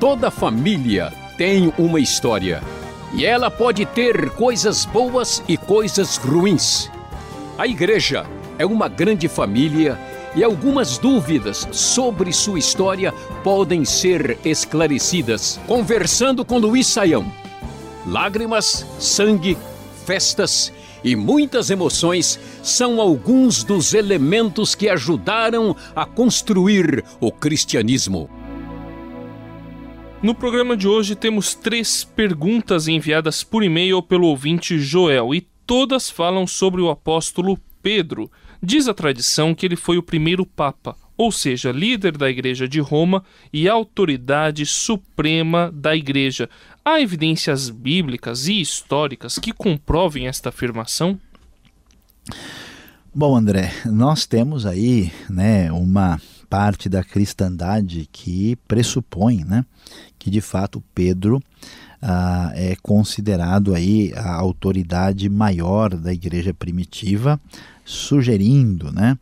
Toda família tem uma história. E ela pode ter coisas boas e coisas ruins. A igreja é uma grande família e algumas dúvidas sobre sua história podem ser esclarecidas conversando com Luiz Saião. Lágrimas, sangue, festas e muitas emoções são alguns dos elementos que ajudaram a construir o cristianismo. No programa de hoje temos três perguntas enviadas por e-mail pelo ouvinte Joel e todas falam sobre o apóstolo Pedro. Diz a tradição que ele foi o primeiro papa, ou seja, líder da Igreja de Roma e autoridade suprema da Igreja. Há evidências bíblicas e históricas que comprovem esta afirmação? Bom, André, nós temos aí né, uma parte da cristandade que pressupõe né, que de fato Pedro ah, é considerado aí a autoridade maior da igreja primitiva, sugerindo né,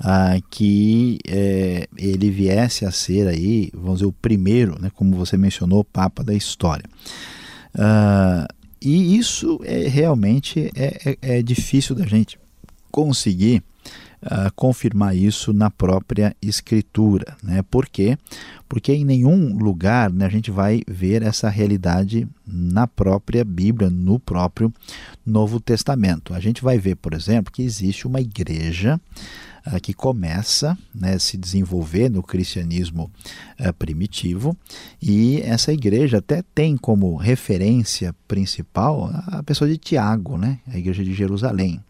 ah, que é, ele viesse a ser aí, vamos dizer, o primeiro, né, como você mencionou, Papa da história. Ah, e isso é realmente é, é, é difícil da gente conseguir uh, confirmar isso na própria Escritura. Né? Por quê? Porque em nenhum lugar né, a gente vai ver essa realidade na própria Bíblia, no próprio Novo Testamento. A gente vai ver, por exemplo, que existe uma igreja uh, que começa né, a se desenvolver no cristianismo uh, primitivo e essa igreja até tem como referência principal a pessoa de Tiago, né, a igreja de Jerusalém.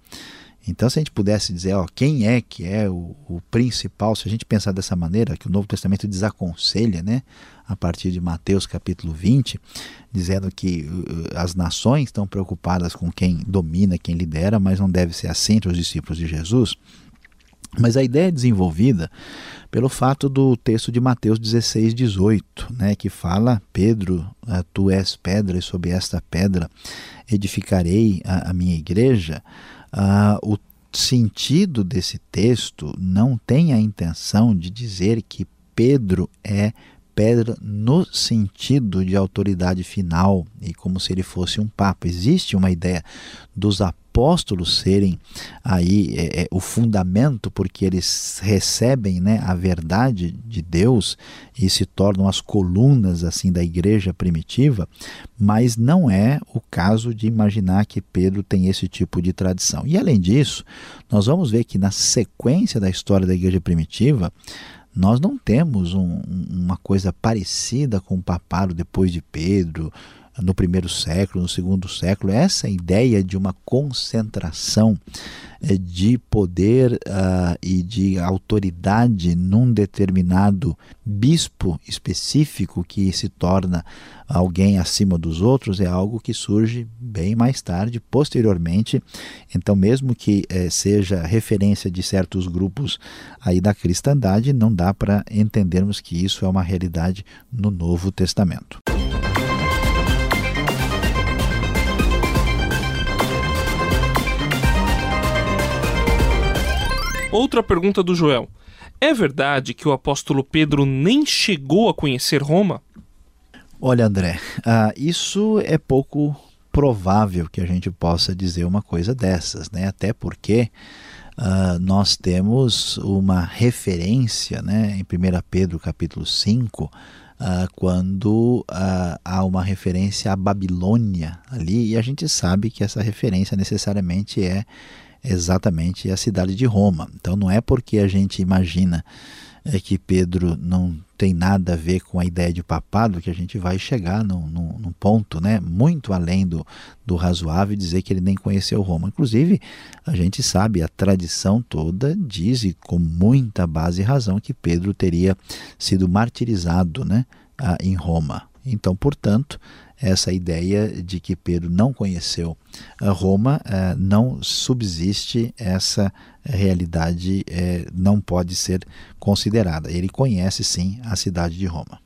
Então, se a gente pudesse dizer, ó, quem é que é o, o, principal, se a gente pensar dessa maneira, que o Novo Testamento desaconselha, né, a partir de Mateus capítulo 20, dizendo que uh, as nações estão preocupadas com quem domina, quem lidera, mas não deve ser assim entre os discípulos de Jesus. Mas a ideia é desenvolvida pelo fato do texto de Mateus 16, 18, né, que fala: Pedro, uh, tu és pedra, e sob esta pedra edificarei a, a minha igreja. Ah, o sentido desse texto não tem a intenção de dizer que Pedro é pedra no sentido de autoridade final e como se ele fosse um papa. Existe uma ideia dos apóstolos serem aí é, é, o fundamento porque eles recebem né, a verdade de Deus e se tornam as colunas assim da igreja primitiva, mas não é o caso de imaginar que Pedro tem esse tipo de tradição. E além disso, nós vamos ver que na sequência da história da igreja primitiva, nós não temos um, uma coisa parecida com o papado depois de Pedro, no primeiro século, no segundo século, essa ideia de uma concentração eh, de poder uh, e de autoridade num determinado bispo específico que se torna alguém acima dos outros é algo que surge bem mais tarde, posteriormente. Então, mesmo que eh, seja referência de certos grupos aí da cristandade, não dá para entendermos que isso é uma realidade no Novo Testamento. Outra pergunta do Joel. É verdade que o apóstolo Pedro nem chegou a conhecer Roma? Olha, André, uh, isso é pouco provável que a gente possa dizer uma coisa dessas, né? Até porque uh, nós temos uma referência, né, em 1 Pedro capítulo 5, uh, ah, quando há uma referência à Babilônia ali, e a gente sabe que essa referência necessariamente é exatamente a cidade de Roma. Então não é porque a gente imagina é, que Pedro não tem nada a ver com a ideia de papado que a gente vai chegar num, num, num ponto né, muito além do, do razoável dizer que ele nem conheceu Roma. Inclusive, a gente sabe, a tradição toda diz, e com muita base e razão, que Pedro teria sido martirizado né, em Roma. Então, portanto, essa ideia de que Pedro não conheceu Roma, eh, não subsiste essa realidade, eh, não pode ser considerada. Ele conhece sim a cidade de Roma.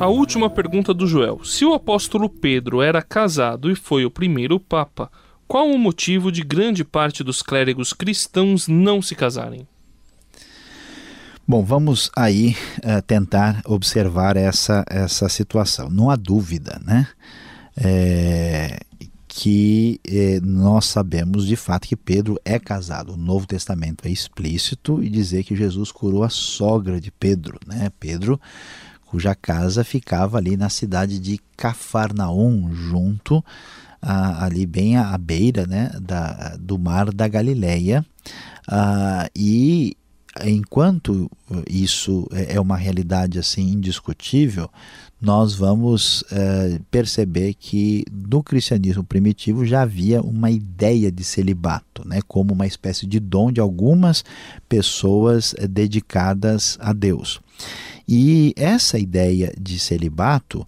A última pergunta do Joel: Se o apóstolo Pedro era casado e foi o primeiro papa, qual o motivo de grande parte dos clérigos cristãos não se casarem? Bom, vamos aí uh, tentar observar essa, essa situação. Não há dúvida, né? É, que eh, nós sabemos de fato que Pedro é casado. O Novo Testamento é explícito e dizer que Jesus curou a sogra de Pedro, né? Pedro, cuja casa ficava ali na cidade de Cafarnaum, junto ali bem à beira, né, da, do mar da Galileia. Ah, e enquanto isso é, é uma realidade assim indiscutível, nós vamos é, perceber que no cristianismo primitivo já havia uma ideia de celibato, né, como uma espécie de dom de algumas pessoas é, dedicadas a Deus. E essa ideia de celibato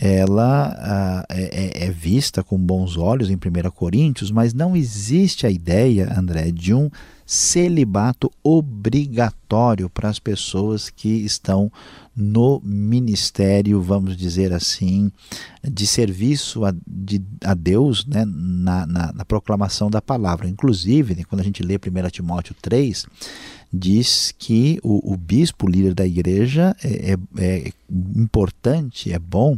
ela é, é, é, vista com bons olhos em 1 Coríntios, mas não existe a ideia, André, de um celibato obrigatório para as pessoas que estão no ministério, vamos dizer assim, de serviço a, de, a Deus né, na, na, na, proclamação da palavra. Inclusive, né, quando a gente lê 1 Timóteo 3, diz que o, o bispo, líder da igreja, é, é, é importante, é bom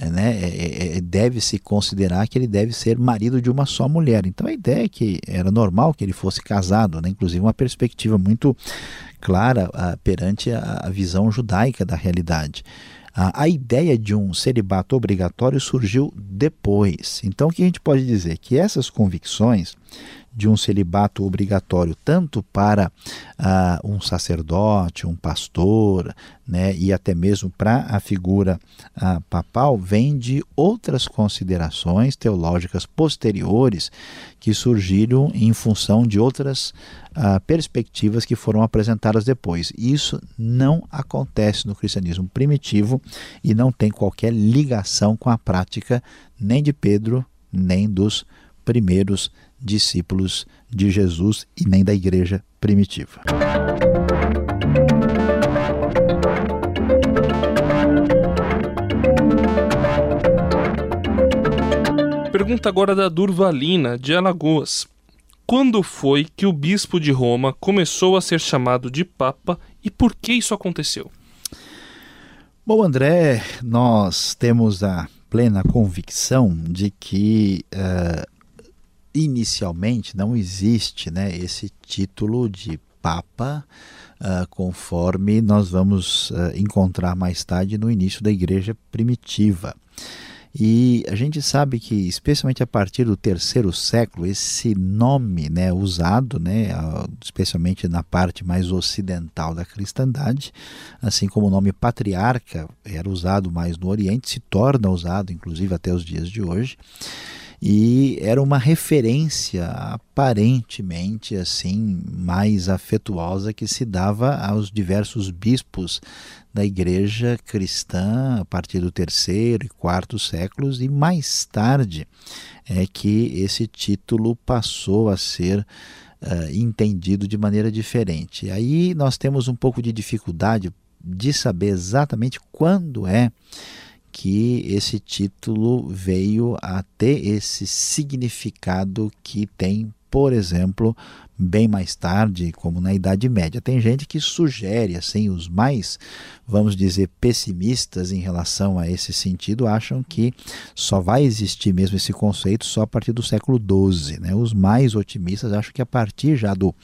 é, né, é, é, deve se considerar que ele deve ser marido de uma só mulher. Então a ideia é que era normal que ele fosse casado, né, inclusive uma perspectiva muito clara perante a, a, visão judaica da realidade. A ideia de um celibato obrigatório surgiu depois. Então o que a gente pode dizer? Que essas convicções de um celibato obrigatório tanto para uh, um sacerdote, um pastor, né, e até mesmo para a figura uh, papal, vem de outras considerações teológicas posteriores que surgiram em função de outras uh, perspectivas que foram apresentadas depois. Isso não acontece no cristianismo primitivo e não tem qualquer ligação com a prática nem de Pedro nem dos primeiros discípulos de Jesus e nem da igreja primitiva. Pergunta agora da Durvalina, de Alagoas. Quando foi que o bispo de Roma começou a ser chamado de Papa e por que isso aconteceu? Bom, André, nós temos a plena convicção de que uh, inicialmente não existe né, esse título de Papa, uh, conforme nós vamos uh, encontrar mais tarde no início da Igreja primitiva. E a gente sabe que, especialmente a partir do terceiro século, esse nome né, usado, né, especialmente na parte mais ocidental da cristandade, assim como o nome patriarca era usado mais no Oriente, se torna usado, inclusive até os dias de hoje e era uma referência aparentemente assim mais afetuosa que se dava aos diversos bispos da igreja cristã a partir do terceiro e quarto séculos e mais tarde é que esse título passou a ser uh, entendido de maneira diferente. Aí nós temos um pouco de dificuldade de saber exatamente quando é que esse título veio a ter esse significado que tem, por exemplo, bem mais tarde, como na Idade Média. Tem gente que sugere, assim, os mais, vamos dizer, pessimistas em relação a esse sentido, acham que só vai existir mesmo esse conceito só a partir do século XII. Né? Os mais otimistas acham que a partir já do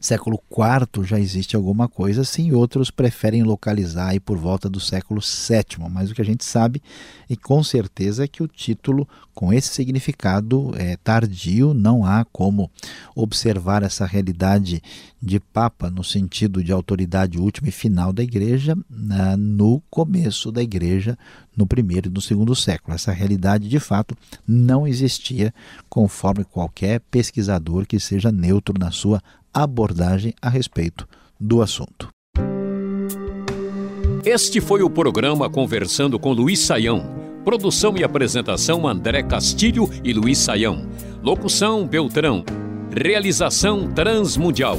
Século IV já existe alguma coisa assim, outros preferem localizar aí por volta do século VII, mas o que a gente sabe e com certeza é que o título com esse significado é tardio, não há como observar essa realidade de Papa no sentido de autoridade última e final da Igreja no começo da Igreja, no primeiro e no segundo século. Essa realidade de fato não existia, conforme qualquer pesquisador que seja neutro na sua abordagem a respeito do assunto. Este foi o programa Conversando com Luiz Saião. Produção e apresentação André Castilho e Luiz Saião. Locução Beltrão. Realização Transmundial.